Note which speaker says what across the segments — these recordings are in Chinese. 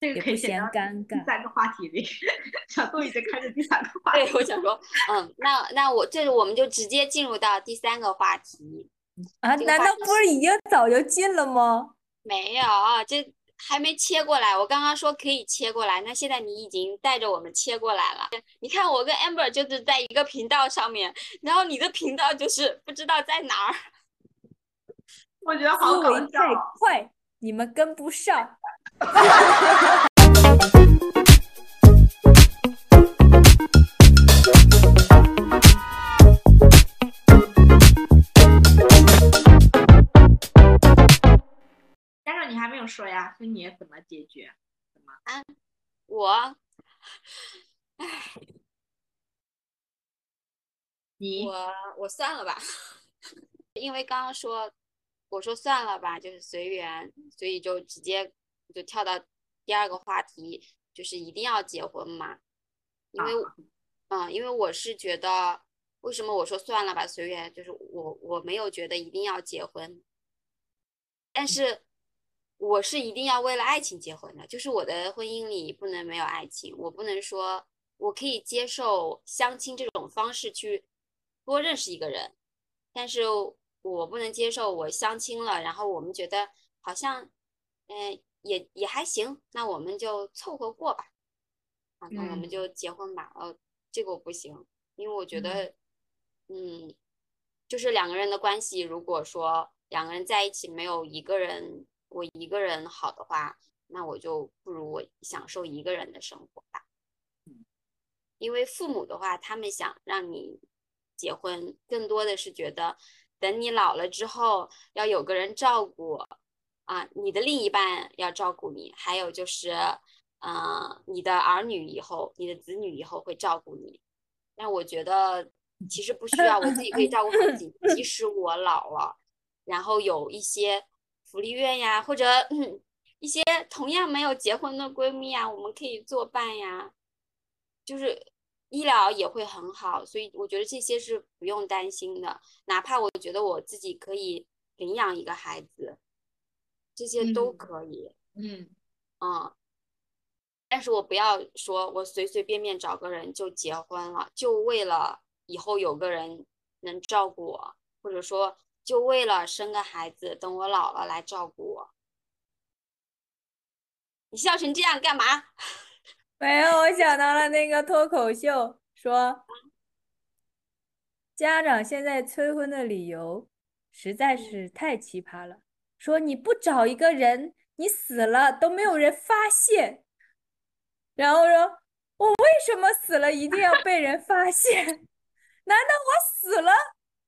Speaker 1: 这个可以
Speaker 2: 嫌尴尬。
Speaker 1: 第三个话题里，小杜已经开始第三个 话题。
Speaker 3: 对，我想说，嗯，那那我这我们就直接进入到第三个话题
Speaker 2: 啊？难道不是已经早就进了吗？
Speaker 3: 没有，这还没切过来。我刚刚说可以切过来，那现在你已经带着我们切过来了。你看，我跟 Amber 就是在一个频道上面，然后你的频道就是不知道在哪儿。
Speaker 1: 我觉得好搞笑，
Speaker 2: 太快，你们跟不上。
Speaker 1: 家长，你还没有说呀？说你怎么解决？怎么？
Speaker 3: 啊，我，唉，
Speaker 1: 你
Speaker 3: 我我算了吧，因为刚刚说。我说算了吧，就是随缘，所以就直接就跳到第二个话题，就是一定要结婚嘛？因为，嗯，因为我是觉得，为什么我说算了吧，随缘，就是我我没有觉得一定要结婚，但是我是一定要为了爱情结婚的，就是我的婚姻里不能没有爱情，我不能说我可以接受相亲这种方式去多认识一个人，但是。我不能接受我相亲了，然后我们觉得好像，嗯，也也还行，那我们就凑合过吧，啊，那我们就结婚吧。哦，这个我不行，因为我觉得，嗯，就是两个人的关系，如果说两个人在一起没有一个人我一个人好的话，那我就不如我享受一个人的生活吧。嗯因为父母的话，他们想让你结婚，更多的是觉得。等你老了之后，要有个人照顾，啊，你的另一半要照顾你，还有就是，嗯，你的儿女以后，你的子女以后会照顾你。但我觉得其实不需要，我自己可以照顾自己。即使我老了，然后有一些福利院呀，或者一些同样没有结婚的闺蜜啊，我们可以作伴呀，就是。医疗也会很好，所以我觉得这些是不用担心的。哪怕我觉得我自己可以领养一个孩子，这些都可以。
Speaker 1: 嗯
Speaker 3: 嗯，但是我不要说我随随便便找个人就结婚了，就为了以后有个人能照顾我，或者说就为了生个孩子，等我老了来照顾我。你笑成这样干嘛？
Speaker 2: 没有，我想到了那个脱口秀，说家长现在催婚的理由实在是太奇葩了。说你不找一个人，你死了都没有人发现。然后说，我为什么死了一定要被人发现？难道我死了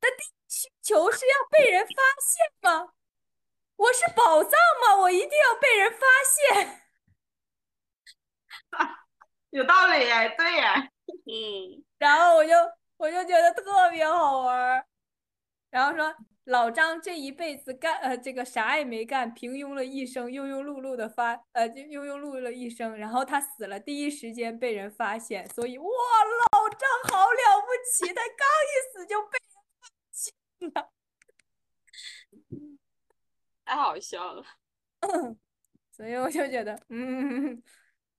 Speaker 2: 的第一需求是要被人发现吗？我是宝藏吗？我一定要被人发现？
Speaker 1: 有道理哎，对呀，
Speaker 3: 嗯，
Speaker 2: 然后我就我就觉得特别好玩儿，然后说老张这一辈子干呃这个啥也没干，平庸了一生，庸庸碌碌的发呃就庸庸碌碌了一生，然后他死了，第一时间被人发现，所以哇老张好了不起，他刚一死就被人发现了，
Speaker 3: 太好笑了，
Speaker 2: 所以我就觉得嗯。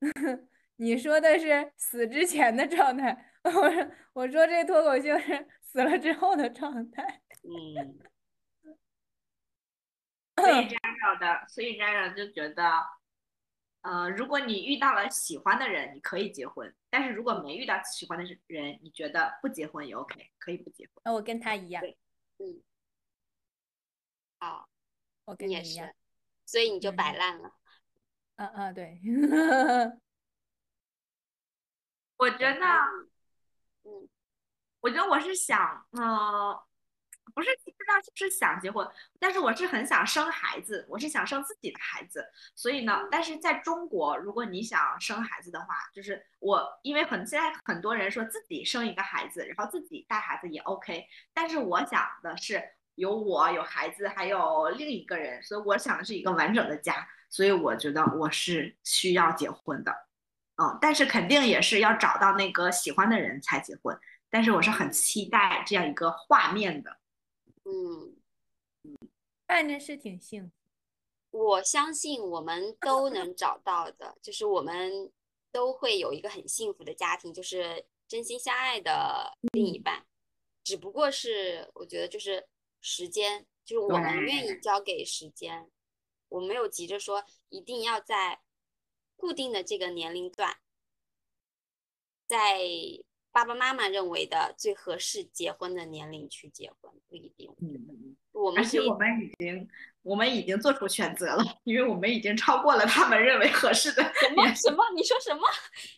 Speaker 2: 你说的是死之前的状态，我说我说这脱口秀是死了之后的状态。
Speaker 3: 嗯，
Speaker 1: 所以家长的，所以家长就觉得，呃，如果你遇到了喜欢的人，你可以结婚；但是如果没遇到喜欢的人，你觉得不结婚也 OK，可以不结婚。
Speaker 2: 那我跟他一样。
Speaker 3: 对，嗯，好，
Speaker 2: 我跟你一样，
Speaker 3: 所以你就摆烂了。
Speaker 2: 嗯嗯，对。
Speaker 1: 我觉得，嗯，我觉得我是想，嗯，不是不知道就是想结婚，但是我是很想生孩子，我是想生自己的孩子。所以呢，但是在中国，如果你想生孩子的话，就是我，因为很现在很多人说自己生一个孩子，然后自己带孩子也 OK。但是我想的是有我有孩子，还有另一个人，所以我想的是一个完整的家。所以我觉得我是需要结婚的。嗯，但是肯定也是要找到那个喜欢的人才结婚。但是我是很期待这样一个画面的。
Speaker 3: 嗯
Speaker 2: 嗯，看着是挺幸福。
Speaker 3: 我相信我们都能找到的，就是我们都会有一个很幸福的家庭，就是真心相爱的另一半。只不过是我觉得就是时间，就是我们愿意交给时间，我没有急着说一定要在固定的这个年龄段，在爸爸妈妈认为的最合适结婚的年龄去结婚，不一定。
Speaker 1: 嗯，
Speaker 3: 我们
Speaker 1: 而且我们已经我们已经做出选择了，因为我们已经超过了他们认为合适的
Speaker 3: 什么什么？你说什么？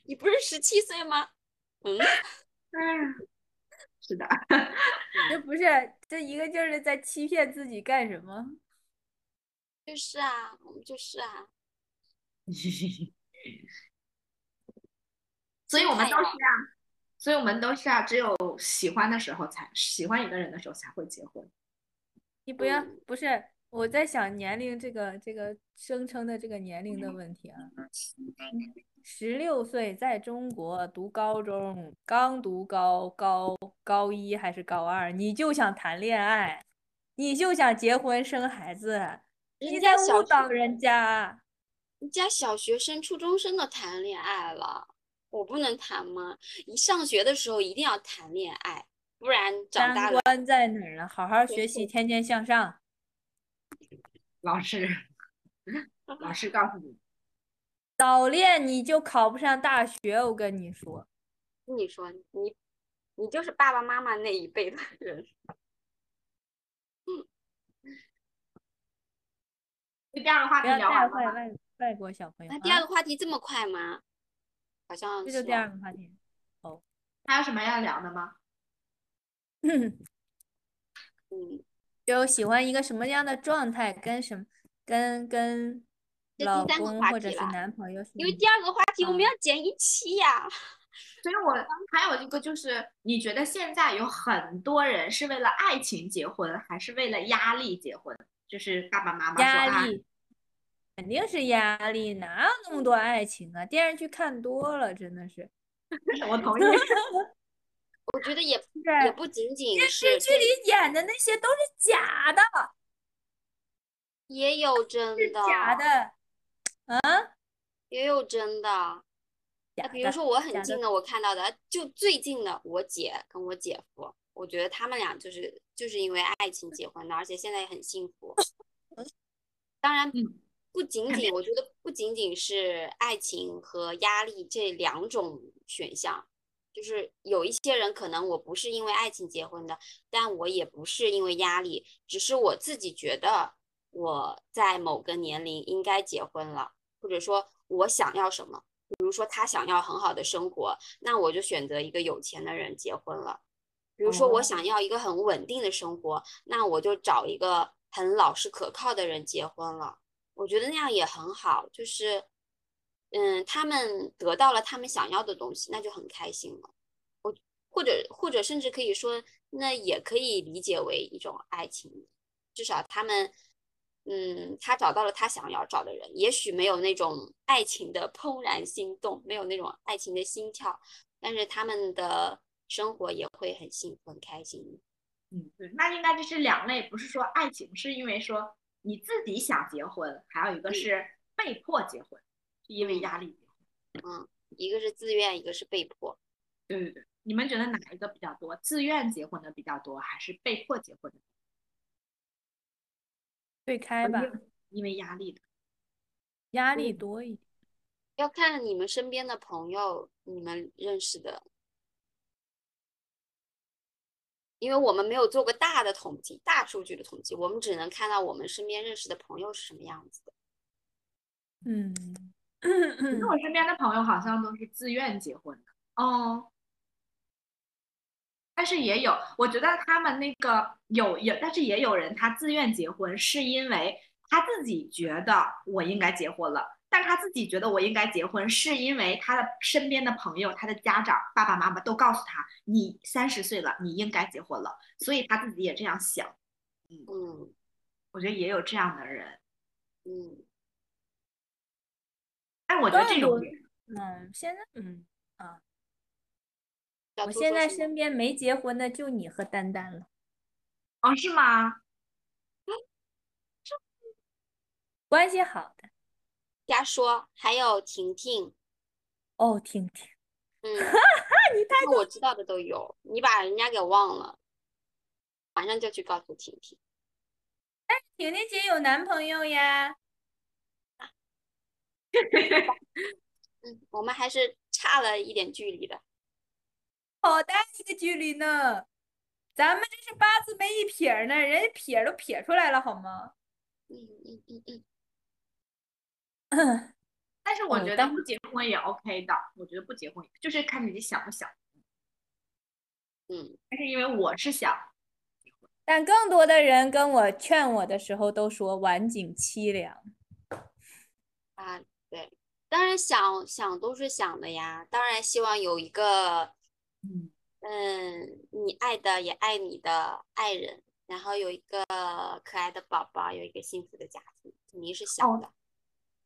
Speaker 3: 你不是十七岁吗？嗯，
Speaker 1: 嗯，是的，
Speaker 2: 这不是这一个劲儿的在欺骗自己干什么？
Speaker 3: 就是啊，我们就是啊。
Speaker 1: 所以我们都是啊，所以我们都是啊，只有喜欢的时候才喜欢一个人的时候才会结婚。
Speaker 2: 你不要
Speaker 3: 嗯
Speaker 2: 不是我在想年龄这个这个声称的这个年龄的问题啊。十六岁在中国读高中，刚读高高高一还是高二，你就想谈恋爱，你就想结婚生孩子，你在
Speaker 3: 人家
Speaker 2: 误导人家。
Speaker 3: 人家小学生、初中生都谈恋爱了，我不能谈吗？你上学的时候一定要谈恋爱，不然长大了
Speaker 2: 三观在哪儿呢？好好学习，天天向上。
Speaker 1: 老师，老师告诉你，
Speaker 2: 早恋你就考不上大学，我跟你说。
Speaker 3: 你说你，你就是爸爸妈妈那一辈的人。
Speaker 1: 第二个话题
Speaker 2: 不要带
Speaker 1: 聊完了吗？
Speaker 2: 坏外外国小朋友
Speaker 3: 那第二
Speaker 2: 啊！
Speaker 3: 个话题这么快吗？好像
Speaker 2: 这就第二个话题。
Speaker 1: 哦还有什么要聊的吗？
Speaker 3: 嗯，
Speaker 2: 就喜欢一个什么样的状态，跟什么跟跟老公或者是男朋友
Speaker 3: 因为第二个话题我们
Speaker 2: 嗯
Speaker 3: 要剪一期呀。
Speaker 1: 所以我还有一个就是，你觉得现在有很多人是为了爱情结婚，还是为了压力结婚？就是爸爸妈妈说啊，
Speaker 2: 压力，肯定是压力，哪有那么多爱情啊？电视剧看多了，真的是。
Speaker 1: 我同意。
Speaker 3: 我觉得也
Speaker 2: 是
Speaker 3: 也不仅仅
Speaker 2: 电视剧里演的那些都是假的，
Speaker 3: 也有真
Speaker 2: 是
Speaker 3: 的，
Speaker 2: 假的，啊，
Speaker 3: 也有真的。比如说我很近的，我看到的，就最近的我姐跟我姐夫，我觉得他们俩就是就是因为爱情结婚的，而且现在也很幸福。当然
Speaker 1: 嗯，
Speaker 3: 不仅仅，我觉得不仅仅是爱情和压力这两种选项，就是有一些人可能我不是因为爱情结婚的，但我也不是因为压力，只是我自己觉得我在某个年龄应该结婚了，或者说我想要什么。比如说他想要很好的生活，那我就选择一个有钱的人结婚了。比如说我想要一个很稳定的生活，那我就找一个很老实可靠的人结婚了。我觉得那样也很好，就是，嗯，他们得到了他们想要的东西，那就很开心了。我或者或者甚至可以说，那也可以理解为一种爱情，至少他们。嗯，他找到了他想要找的人，也许没有那种爱情的怦然心动，没有那种爱情的心跳，但是他们的生活也会很幸福、很开心。
Speaker 1: 嗯，对，那应该就是两类，不是说爱情，是因为说你自己想结婚，还有一个是被迫结婚，是因为压力结婚。
Speaker 3: 嗯，一个是自愿，一个是被迫。
Speaker 1: 对对对，你们觉得哪一个比较多？自愿结婚的比较多，还是被迫结婚的？
Speaker 2: 对开吧，
Speaker 1: 因为压力的。
Speaker 2: 压力多一点。
Speaker 3: 要看你们身边的朋友，你们认识的，因为我们没有做过大的统计、大数据的统计，我们只能看到我们身边认识的朋友是什么样子的。
Speaker 2: 嗯，
Speaker 1: 那我身边的朋友好像都是自愿结婚的哦，但是也有，我觉得他们那个有有，但是也有人他自愿结婚，是因为他自己觉得我应该结婚了，但是他自己觉得我应该结婚，是因为他的身边的朋友、他的家长、爸爸妈妈都告诉他，你三十岁了，你应该结婚了，所以他自己也这样想。
Speaker 3: 嗯
Speaker 1: 我觉得也有这样的人，
Speaker 3: 嗯，
Speaker 1: 但我觉得这种
Speaker 2: 嗯，现在嗯啊，我现在身边没结婚的就你和丹丹了。
Speaker 1: 哦是吗？
Speaker 2: 关系好的。
Speaker 3: 瞎说，还有婷婷，
Speaker 2: 哦，婷婷，
Speaker 3: 嗯，
Speaker 2: 你太
Speaker 3: 那我知道的都有，你把人家给忘了，马上就去告诉婷婷。
Speaker 2: 婷婷姐有男朋友呀。
Speaker 3: 嗯，我们还是差了一点距离的。
Speaker 2: 好大一个距离呢，咱们这是八字没一撇呢，人家撇都撇出来了，好吗？
Speaker 3: 嗯嗯嗯嗯，
Speaker 1: 但是我觉得不结婚也 OK 的，我觉得不结婚就是看你想不想。
Speaker 3: 嗯，
Speaker 1: 但是因为我是想，
Speaker 2: 但更多的人跟我劝我的时候都说晚景凄凉。
Speaker 3: 啊，对，当然想想都是想的呀，当然希望有一个，
Speaker 1: 嗯，
Speaker 3: 嗯，你爱的也爱你的爱人，然后有一个可爱的宝宝，有一个幸福的家庭，肯定是想的。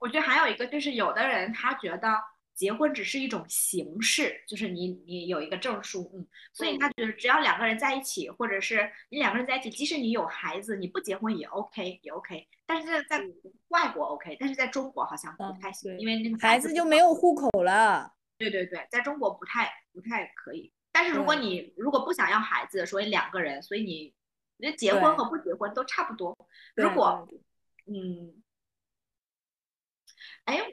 Speaker 1: 我觉得还有一个就是有的人他觉得结婚只是一种形式，就是你你有一个证书，嗯，所以他觉得只要两个人在一起，或者是你两个人在一起，即使你有孩子，你不结婚也 OK 也 OK，但是在外国 OK，但是在中国好像不
Speaker 2: 嗯
Speaker 1: 太行，
Speaker 2: 对
Speaker 1: 因为那个
Speaker 2: 孩子就没有。户口了。
Speaker 1: 对对对，在中国不太不太可以。但是如果你如果不想要孩子，所以两个人，所以你那结婚和不结婚都差不多。如果嗯，哎，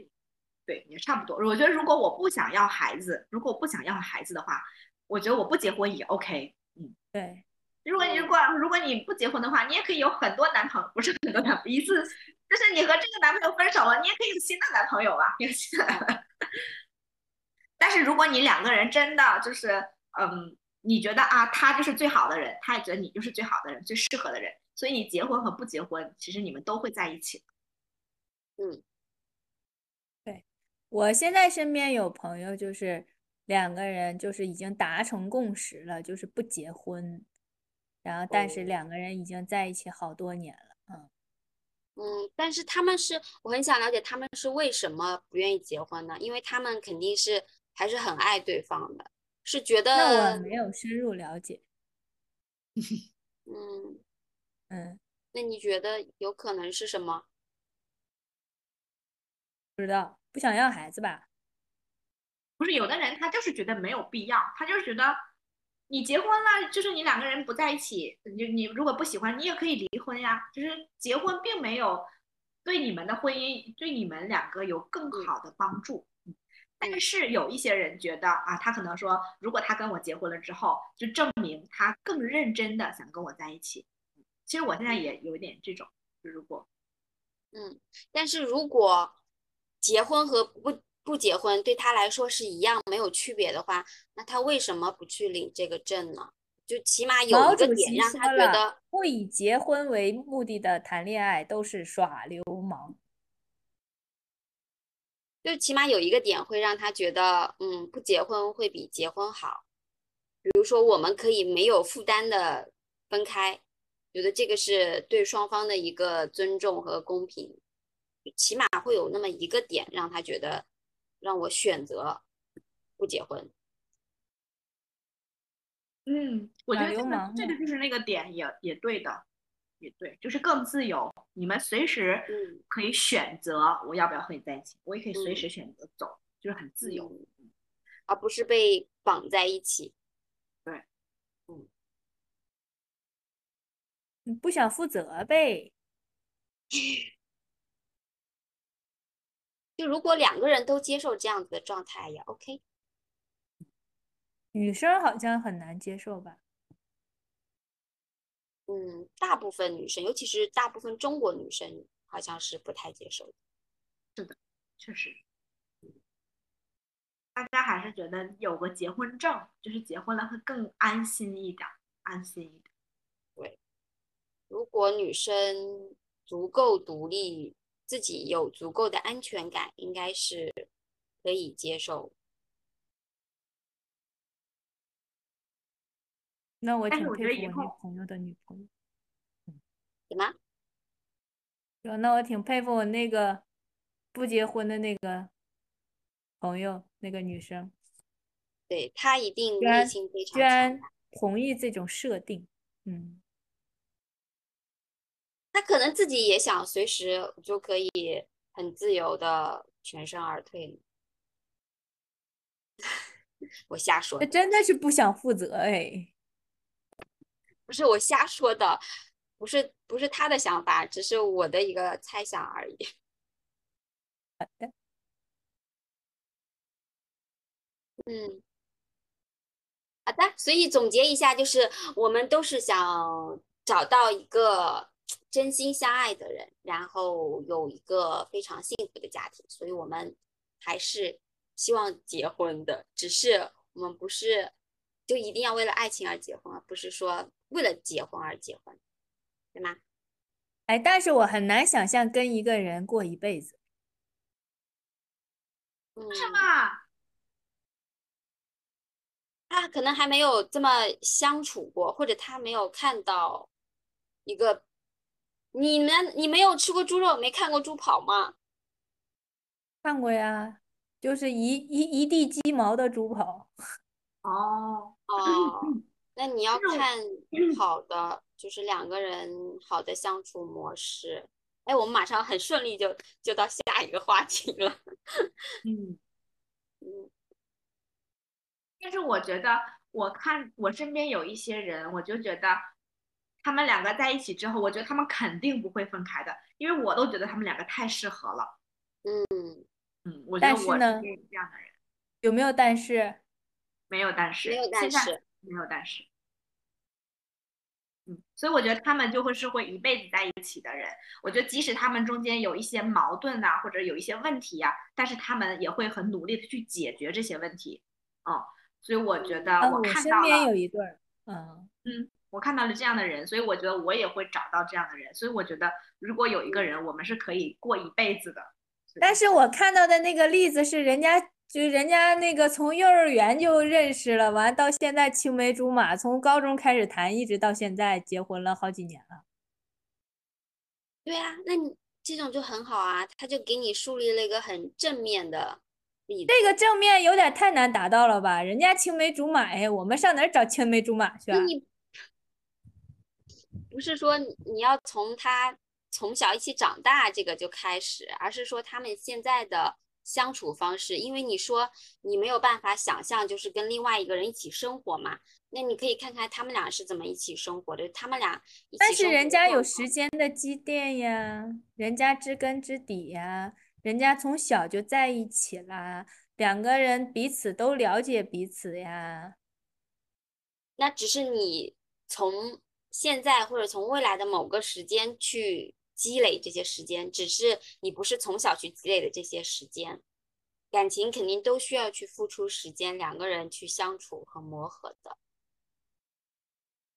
Speaker 1: 对，也差不多。我觉得如果我不想要孩子，如果我不想要孩子的话，我觉得我不结婚也 OK。嗯，
Speaker 2: 对，
Speaker 1: 如果你如果如果你不结婚的话，你也可以有很多男朋友，不是很多男朋友，一次就是你和这个男朋友分手了，你也可以有新的男朋友啊。但是如果你两个人真的就是，嗯，你觉得啊，他就是最好的人，他也觉得你就是最好的人，最适合的人，所以你结婚和不结婚，其实你们都会在一起。
Speaker 3: 嗯
Speaker 2: 我现在身边有朋友就是两个人就是已经达成共识了，就是不结婚，然后但是
Speaker 3: 哦
Speaker 2: 两个人已经在一起好多年了。嗯，
Speaker 3: 嗯，但是他们是，我很想了解他们是为什么不愿意结婚呢？因为他们肯定是还是很爱对方的，是觉
Speaker 2: 那我，没有深入了解。
Speaker 3: 嗯，
Speaker 2: 嗯，
Speaker 3: 那你觉得有可能是什么？
Speaker 2: 不知道，不想要孩子吧？
Speaker 1: 不是有的人他就是觉得没有必要，他就是觉得你结婚了，就是你两个人不在一起，你你如果不喜欢，你也可以离婚呀。就是结婚并没有对你们的婚姻，对你们两个有更好的帮助。嗯但是有一些人觉得啊，他可能说，如果他跟我结婚了之后，就证明他更认真的想跟我在一起。其实我现在也有一点这种，就如果
Speaker 3: 嗯，但是如果结婚和不不结婚对他来说是一样没有区别的话，那他为什么不去领这个证呢？就起码有一个点让他觉得，，
Speaker 2: 不以结婚为目的的谈恋爱都是耍流氓。
Speaker 3: 就起码有一个点会让他觉得，嗯，不结婚会比结婚好。比如说，我们可以没有负担的分开，觉得这个是对双方的一个尊重和公平，起码会有那么一个点让他觉得，让我选择不结婚。
Speaker 1: 嗯，我觉得这个就是那个点也也对的，也对，就是更自由，你们随时
Speaker 3: 嗯
Speaker 1: 可以选择我要不要和你在一起，我也可以随
Speaker 3: 嗯
Speaker 1: 时选择走，就是很自由。
Speaker 3: 嗯而不是被绑在一起。
Speaker 2: 你不想负责呗？
Speaker 3: 就如果两个人都接受这样子的状态也 OK。
Speaker 2: 女生好像很难接受吧？
Speaker 3: 嗯，大部分女生，尤其是大部分中国女生，好像是不太接受的。
Speaker 1: 确实，大家还是觉得有个结婚证，就是结婚了会更安心一点，安心一点。
Speaker 3: 对如果女生足够独立，自己有足够的安全感，应该是可以接受。
Speaker 2: 那我挺佩服我
Speaker 1: 女
Speaker 2: 朋友的女朋友。
Speaker 3: 什么？
Speaker 2: 有那我挺佩服我那个不结婚的那个朋友，那个女生，
Speaker 3: 对她一定
Speaker 2: 居然
Speaker 3: 内心非常强
Speaker 2: 居然。同意这种设定。嗯，
Speaker 3: 他可能自己也想随时就可以很自由的全身而退。我瞎说，
Speaker 2: 他真的是不想负责哎。
Speaker 3: 不是我瞎说的，不是不是他的想法，只是我的一个猜想而已。
Speaker 2: 好的。
Speaker 3: 嗯，好的。所以总结一下，就是我们都是想找到一个真心相爱的人，然后有一个非常幸福的家庭。所以我们还是希望结婚的，只是我们不是就一定要为了爱情而结婚，而不是说为了结婚而结婚，对吗？
Speaker 2: 哎，但是我很难想象跟一个人过一辈子。
Speaker 3: 为
Speaker 1: 什么？
Speaker 3: 他可能还没有这么相处过，或者他没有看到一个你们，你没有吃过猪肉，没看过猪跑吗？
Speaker 2: 看过呀，就是一一一地鸡毛的猪跑。
Speaker 1: 哦
Speaker 3: 哦，那你要看好的，就是两个人好的相处模式。哎，我们马上很顺利就就到下一个话题了。
Speaker 1: 嗯嗯。但是我觉得，我看我身边有一些人，我就觉得他们两个在一起之后，我觉得他们肯定不会分开的，因为我都觉得他们两个太适合了。
Speaker 3: 嗯
Speaker 1: 嗯，我觉得我是这样的人。
Speaker 2: 有没有但是？
Speaker 1: 没有但是。
Speaker 3: 没有但是。
Speaker 1: 没有但是。嗯，所以我觉得他们就会是会一辈子在一起的人。我觉得即使他们中间有一些矛盾呐，或者有一些问题呀，但是他们也会很努力的去解决这些问题。哦。所以我觉得我看到
Speaker 2: 了，有一对儿，
Speaker 1: 嗯嗯，我看到了这样的人，所以我觉得我也会找到这样的人。所以我觉得如果有一个人，我们是可以过一辈子的。
Speaker 2: 但是我看到的那个例子是，人家就人家那个从幼儿园就认识了，完到现在青梅竹马，从高中开始谈，一直到现在结婚了好几年了。
Speaker 3: 对啊，那你这种就很好啊，他就给你树立了一个很正面的。
Speaker 2: 这个正面有点太难达到了吧？人家青梅竹马哎，我们上哪儿找青梅竹马去啊？
Speaker 3: 不是说你要从他从小一起长大这个就开始，而是说他们现在的相处方式。因为你说你没有办法想象，就是跟另外一个人一起生活嘛。那你可以看看他们俩是怎么一起生活的。他们俩，
Speaker 2: 但是人家有时间的积淀呀，人家知根知底呀。人家从小就在一起啦，两个人彼此都了解彼此呀。
Speaker 3: 那只是你从现在或者从未来的某个时间去积累这些时间，只是你不是从小去积累的这些时间。感情肯定都需要去付出时间，两个人去相处和磨合的。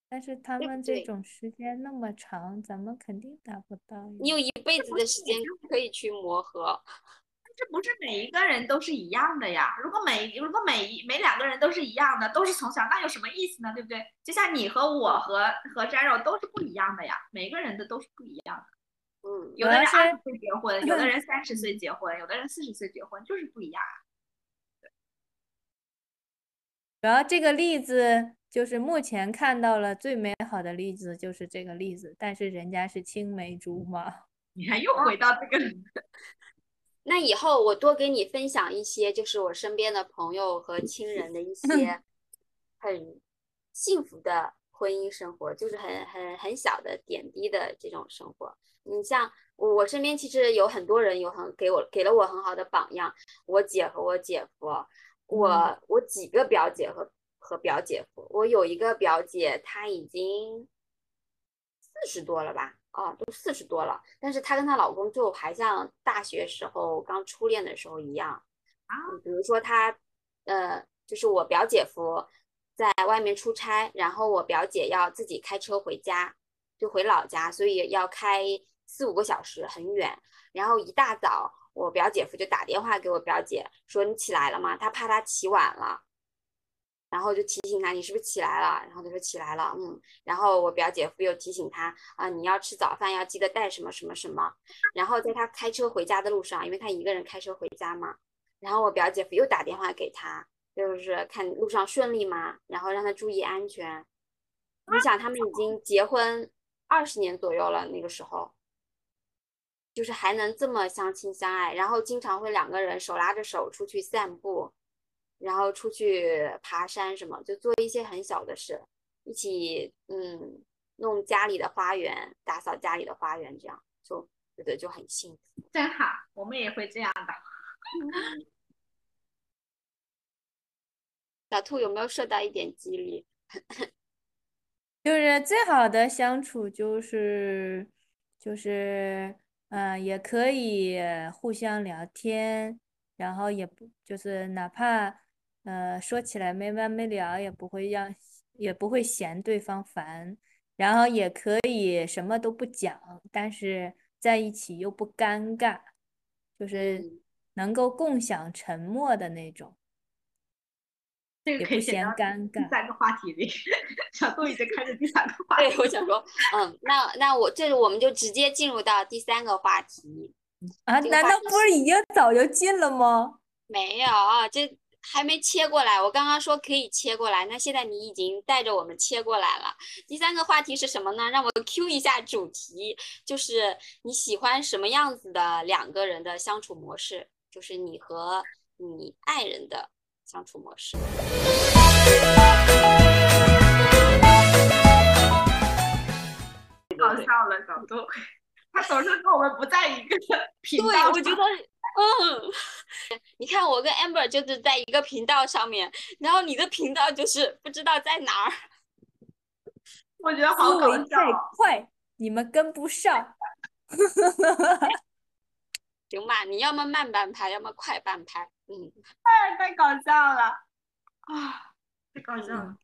Speaker 2: 但是他们这种时间那么长，咱们肯定达不到。
Speaker 3: 你有一辈子的时间可以去磨合，
Speaker 1: 这不是每一个人都是一样的呀。如果每如果每一每两个人都是一样的，都是从小，那有什么意思呢？对不对？就像你和我和和詹肉都是不一样的呀，每个人的都是不一样的。
Speaker 3: 嗯，
Speaker 1: 有的人二十岁结婚，有的人 三十岁结婚，有的人四十岁结婚，就是不一样。
Speaker 2: 主要这个例子。就是目前看到了最美好的例子，就是这个例子。但是人家是青梅竹马，
Speaker 1: 你看又回到这个。
Speaker 3: 那以后我多给你分享一些，就是我身边的朋友和亲人的一些很幸福的婚姻生活，就是很很很小的点滴的这种生活。你像我身边其实有很多人有很给我给了我很好的榜样，我姐和我姐夫，我我几个表姐和。和表姐夫，我有一个表姐，她已经四十多了吧？哦，都四十多了，但是她跟她老公就还像大学时候刚初恋的时候一样
Speaker 1: 啊。
Speaker 3: 比如说她，呃，就是我表姐夫在外面出差，然后我表姐要自己开车回家，就回老家，所以要开四五个小时，很远。然后一大早，我表姐夫就打电话给我表姐说：“你起来了吗？”他怕她起晚了。然后就提醒他，你是不是起来了？然后他说起来了，嗯。然后我表姐夫又提醒他啊，你要吃早饭，要记得带什么什么什么。然后在他开车回家的路上，因为他一个人开车回家嘛。然后我表姐夫又打电话给他，就是看路上顺利吗？然后让他注意安全。你想，他们已经结婚二十年左右了，那个时候，就是还能这么相亲相爱，然后经常会两个人手拉着手出去散步，然后出去爬山什么，就做一些很小的事，一起嗯弄家里的花园，打扫家里的花园，这样就觉得就很幸福。
Speaker 1: 真好，我们也会这样的。
Speaker 3: 小兔有没有受到一点激励？
Speaker 2: 就是最好的相处就是就是嗯、呃也可以互相聊天，然后也不就是哪怕呃说起来没完没了，也不会让也不会嫌对方烦，然后也可以什么都不讲，但是在一起又不尴尬，就是
Speaker 3: 嗯
Speaker 2: 能够共享沉默的那种，
Speaker 1: 这个
Speaker 2: 也不嫌
Speaker 1: 可以写到
Speaker 2: 尴尬。
Speaker 1: 第三个话题里。小杜已经开始第三个话题。
Speaker 3: 对，我想说，嗯，那那我这我们就直接进入到第三个话题。
Speaker 2: 啊，难道
Speaker 3: 这个话题
Speaker 2: 不是已经早就进了吗？
Speaker 3: 没有，这还没切过来。我刚刚说可以切过来，那现在你已经带着我们切过来了。第三个话题是什么呢？让我 Q 一下主题，就是你喜欢什么样子的两个人的相处模式，就是你和你爱人的相处模式。
Speaker 1: 搞笑了，小杜，他总是跟我们不在一个频道
Speaker 3: 对，我觉得，嗯，你看我跟 Amber 就是在一个频道上面，然后你的频道就是不知道在哪儿。
Speaker 1: 我觉得好搞笑哦。
Speaker 2: 快，你们跟不上。
Speaker 3: 行吧，你要么慢半拍，要么快半拍。嗯，
Speaker 1: 太太搞笑了啊！太搞笑了。